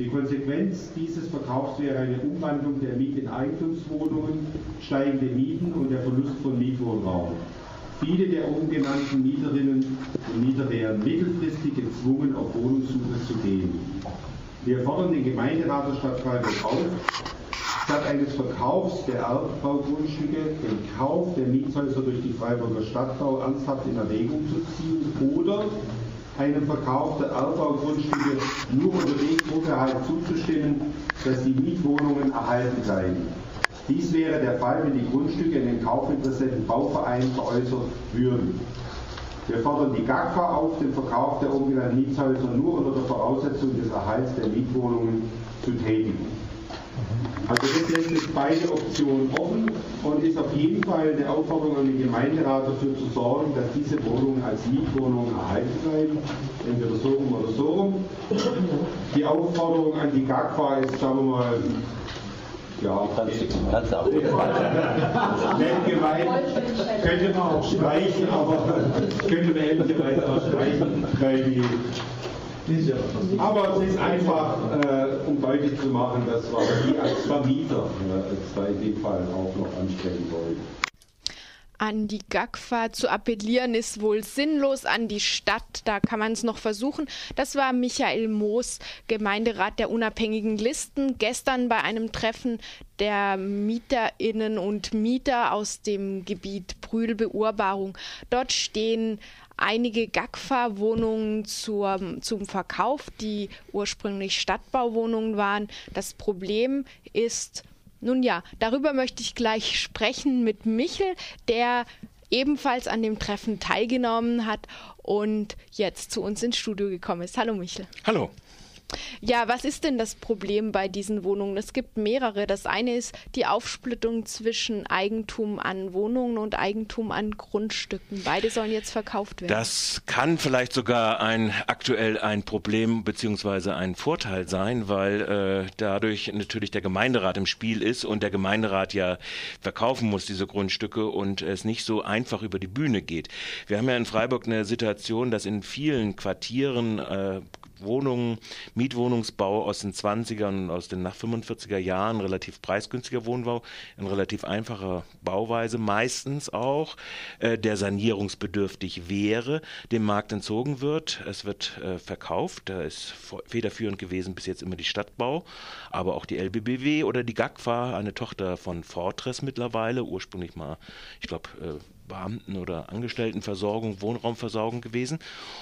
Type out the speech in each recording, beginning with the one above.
Die Konsequenz dieses Verkaufs wäre eine Umwandlung der Miete in Eigentumswohnungen, steigende Mieten und der Verlust von Mietwohnraum. Viele der oben genannten Mieterinnen und Mieter wären mittelfristig gezwungen, auf Wohnungssuche zu gehen. Wir fordern den Gemeinderat der Stadt Freiburg auf, statt eines Verkaufs der Erbbaugrundstücke den Kauf der Mietshäuser durch die Freiburger Stadtbau ernsthaft in Erwägung zu ziehen oder einem Verkauf der Erbbaugrundstücke nur unter dem Vorbehalt zuzustimmen, dass die Mietwohnungen erhalten bleiben. Dies wäre der Fall, wenn die Grundstücke in den kaufinteressierten Bauvereinen veräußert würden. Wir fordern die GAGFA auf, den Verkauf der oben genannten Mietshäuser nur unter der Voraussetzung des Erhalts der Mietwohnungen zu tätigen. Also lässt jetzt beide Optionen offen und ist auf jeden Fall eine Aufforderung an den Gemeinderat dafür zu sorgen, dass diese Wohnungen als Mietwohnungen erhalten bleiben, entweder so rum oder so rum. Die Aufforderung an die GAGFA ist, sagen wir mal, ja, kannst du auch. Nett gemeint, könnte man auch streichen, aber könnte man ehrlicherweise auch streichen, weil die aber es ist einfach, äh, um deutlich zu machen, dass wir die als Vermieter äh, in dem Fall auch noch ansprechen wollen an die GAGFA zu appellieren ist wohl sinnlos, an die Stadt, da kann man es noch versuchen. Das war Michael Moos, Gemeinderat der unabhängigen Listen, gestern bei einem Treffen der Mieterinnen und Mieter aus dem Gebiet Brühl-Beurbarung. Dort stehen einige GAGFA-Wohnungen zum Verkauf, die ursprünglich Stadtbauwohnungen waren. Das Problem ist, nun ja, darüber möchte ich gleich sprechen mit Michel, der ebenfalls an dem Treffen teilgenommen hat und jetzt zu uns ins Studio gekommen ist. Hallo Michel. Hallo. Ja, was ist denn das Problem bei diesen Wohnungen? Es gibt mehrere. Das eine ist die Aufsplittung zwischen Eigentum an Wohnungen und Eigentum an Grundstücken. Beide sollen jetzt verkauft werden. Das kann vielleicht sogar ein aktuell ein Problem beziehungsweise ein Vorteil sein, weil äh, dadurch natürlich der Gemeinderat im Spiel ist und der Gemeinderat ja verkaufen muss diese Grundstücke und es nicht so einfach über die Bühne geht. Wir haben ja in Freiburg eine Situation, dass in vielen Quartieren äh, Wohnungen, Mietwohnungsbau aus den 20er und aus den nach 45er Jahren, relativ preisgünstiger Wohnbau, in relativ einfacher Bauweise meistens auch, äh, der sanierungsbedürftig wäre, dem Markt entzogen wird. Es wird äh, verkauft, da ist federführend gewesen bis jetzt immer die Stadtbau, aber auch die LBBW oder die GAGFA, eine Tochter von Fortress mittlerweile, ursprünglich mal, ich glaube, äh, Beamten- oder Angestelltenversorgung, Wohnraumversorgung gewesen.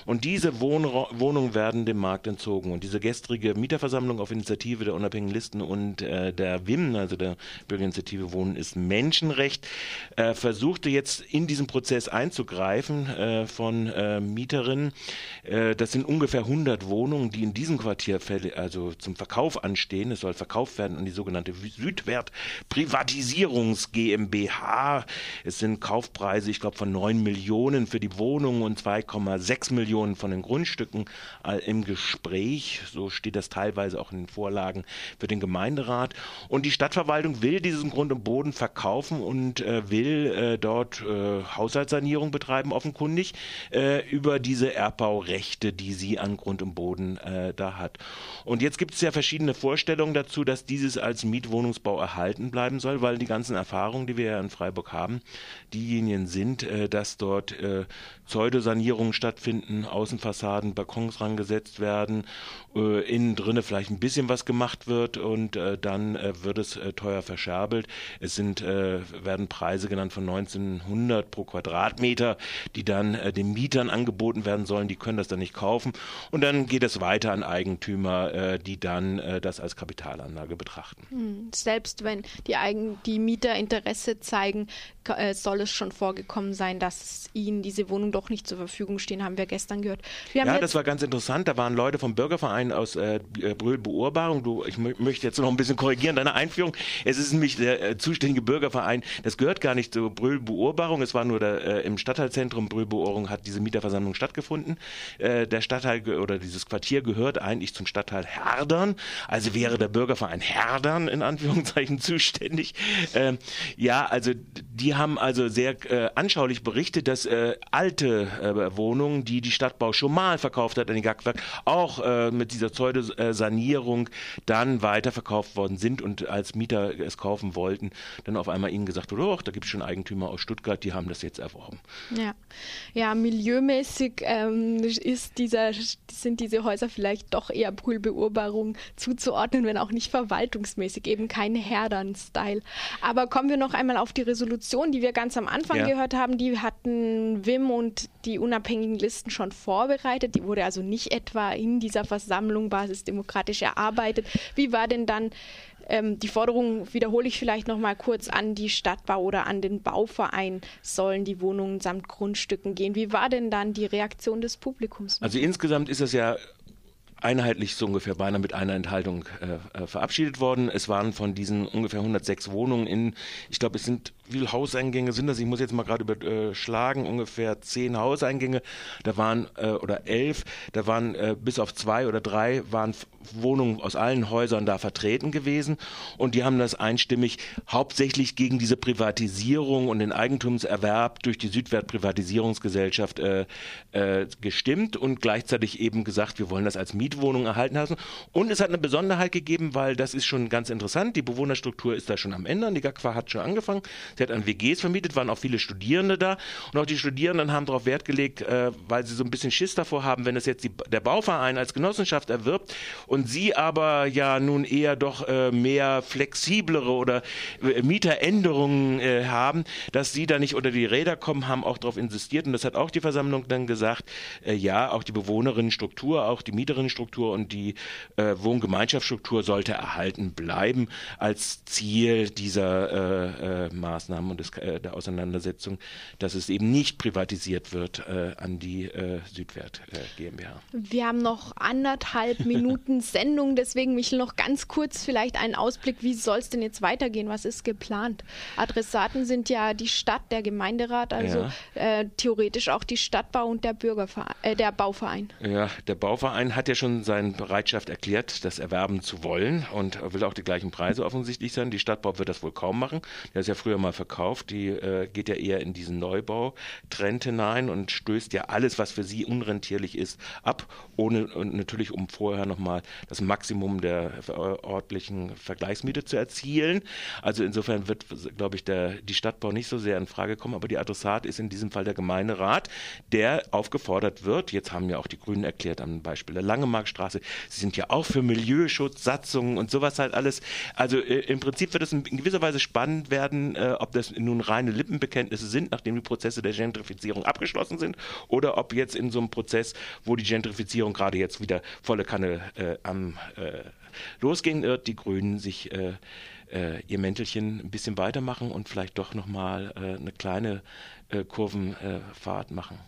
Und diese Wohnra Wohnungen werden dem Markt entzogen. Und diese gestrige Mieterversammlung auf Initiative der unabhängigen Listen und äh, der WIM, also der Bürgerinitiative Wohnen ist Menschenrecht, äh, versuchte jetzt in diesen Prozess einzugreifen äh, von äh, Mieterinnen. Äh, das sind ungefähr 100 Wohnungen, die in diesem Quartier also zum Verkauf anstehen. Es soll verkauft werden an die sogenannte Südwert Privatisierungs GmbH. Es sind Kaufpreise Preise, ich glaube, von 9 Millionen für die Wohnungen und 2,6 Millionen von den Grundstücken im Gespräch. So steht das teilweise auch in den Vorlagen für den Gemeinderat. Und die Stadtverwaltung will diesen Grund und Boden verkaufen und äh, will äh, dort äh, Haushaltssanierung betreiben, offenkundig, äh, über diese Erbbaurechte, die sie an Grund und Boden äh, da hat. Und jetzt gibt es ja verschiedene Vorstellungen dazu, dass dieses als Mietwohnungsbau erhalten bleiben soll, weil die ganzen Erfahrungen, die wir ja in Freiburg haben, diejenigen sind, äh, dass dort äh, Pseudosanierungen stattfinden, Außenfassaden, Balkons rangesetzt werden, äh, innen drinne vielleicht ein bisschen was gemacht wird und äh, dann äh, wird es äh, teuer verscherbelt. Es sind äh, werden Preise genannt von 1900 pro Quadratmeter, die dann äh, den Mietern angeboten werden sollen. Die können das dann nicht kaufen und dann geht es weiter an Eigentümer, äh, die dann äh, das als Kapitalanlage betrachten. Hm, selbst wenn die Eigen die Mieter Interesse zeigen, äh, soll es schon vorgekommen sein, dass ihnen diese Wohnung doch nicht zur Verfügung stehen, haben wir gestern gehört. Wir ja, das war ganz interessant. Da waren Leute vom Bürgerverein aus äh, äh Brühl Beurbarung. Du, ich möchte jetzt noch ein bisschen korrigieren deine Einführung. Es ist nämlich der äh, zuständige Bürgerverein. Das gehört gar nicht zur Brühl Beurbarung. Es war nur der, äh, im Stadtteilzentrum Brühl Beurbarung hat diese Mieterversammlung stattgefunden. Äh, der Stadtteil oder dieses Quartier gehört eigentlich zum Stadtteil Herdern. Also wäre der Bürgerverein Herdern in Anführungszeichen zuständig. Ähm, ja, also die haben also sehr äh, anschaulich berichtet, dass äh, alte äh, Wohnungen, die die Stadtbau schon mal verkauft hat an die Gagwerk, auch äh, mit dieser Pseudosanierung dann weiterverkauft worden sind und als Mieter es kaufen wollten, dann auf einmal ihnen gesagt wurde, oh, da gibt es schon Eigentümer aus Stuttgart, die haben das jetzt erworben. Ja, ja milieumäßig ähm, ist dieser, sind diese Häuser vielleicht doch eher Brühlbeurbarung zuzuordnen, wenn auch nicht verwaltungsmäßig, eben kein Herdern-Style. Aber kommen wir noch einmal auf die Resolution, die wir ganz am Anfang ja. Gehört haben. Die hatten Wim und die unabhängigen Listen schon vorbereitet. Die wurde also nicht etwa in dieser Versammlung basisdemokratisch erarbeitet. Wie war denn dann ähm, die Forderung wiederhole ich vielleicht noch mal kurz an die Stadtbau oder an den Bauverein sollen die Wohnungen samt Grundstücken gehen. Wie war denn dann die Reaktion des Publikums? Also insgesamt ist es ja einheitlich so ungefähr beinahe mit einer Enthaltung äh, äh verabschiedet worden. Es waren von diesen ungefähr 106 Wohnungen in, ich glaube, es sind wie viele Hauseingänge sind das? Ich muss jetzt mal gerade überschlagen, ungefähr zehn Hauseingänge. Da waren, äh, oder elf, da waren äh, bis auf zwei oder drei waren Wohnungen aus allen Häusern da vertreten gewesen. Und die haben das einstimmig hauptsächlich gegen diese Privatisierung und den Eigentumserwerb durch die Südwert-Privatisierungsgesellschaft äh, äh, gestimmt und gleichzeitig eben gesagt, wir wollen das als Mietwohnung erhalten lassen. Und es hat eine Besonderheit gegeben, weil das ist schon ganz interessant. Die Bewohnerstruktur ist da schon am Ende. Die GAGFA hat schon angefangen. Sie hat an WGs vermietet, waren auch viele Studierende da. Und auch die Studierenden haben darauf Wert gelegt, äh, weil sie so ein bisschen Schiss davor haben, wenn es jetzt die, der Bauverein als Genossenschaft erwirbt und sie aber ja nun eher doch äh, mehr flexiblere oder äh, Mieteränderungen äh, haben, dass sie da nicht unter die Räder kommen, haben auch darauf insistiert. Und das hat auch die Versammlung dann gesagt, äh, ja, auch die Bewohnerinnenstruktur, auch die Mieterinnenstruktur und die äh, Wohngemeinschaftsstruktur sollte erhalten bleiben als Ziel dieser äh, Maßnahmen. Maßnahmen und des, äh, der Auseinandersetzung, dass es eben nicht privatisiert wird äh, an die äh, Südwert äh, GmbH. Wir haben noch anderthalb Minuten Sendung, deswegen Michel noch ganz kurz vielleicht einen Ausblick, wie soll es denn jetzt weitergehen? Was ist geplant? Adressaten sind ja die Stadt, der Gemeinderat, also ja. Äh, theoretisch auch die Stadtbau und der Bürgerverein, äh, der Bauverein. Ja, der Bauverein hat ja schon seine Bereitschaft erklärt, das erwerben zu wollen und will auch die gleichen Preise offensichtlich sein. Die Stadtbau wird das wohl kaum machen. Der ist ja früher mal verkauft, die äh, geht ja eher in diesen Neubautrend hinein und stößt ja alles, was für sie unrentierlich ist, ab, ohne natürlich um vorher nochmal das Maximum der örtlichen Vergleichsmiete zu erzielen. Also insofern wird, glaube ich, der, die Stadtbau nicht so sehr in Frage kommen, aber die Adressat ist in diesem Fall der Gemeinderat, der aufgefordert wird, jetzt haben ja auch die Grünen erklärt am Beispiel der Langemarkstraße, sie sind ja auch für Milieuschutz, Satzungen und sowas halt alles. Also äh, im Prinzip wird es in gewisser Weise spannend werden, äh, ob das nun reine Lippenbekenntnisse sind, nachdem die Prozesse der Gentrifizierung abgeschlossen sind, oder ob jetzt in so einem Prozess, wo die Gentrifizierung gerade jetzt wieder volle Kanne äh, am äh, losgehen wird, die Grünen sich äh, äh, ihr Mäntelchen ein bisschen weitermachen und vielleicht doch nochmal eine kleine Kurvenfahrt machen.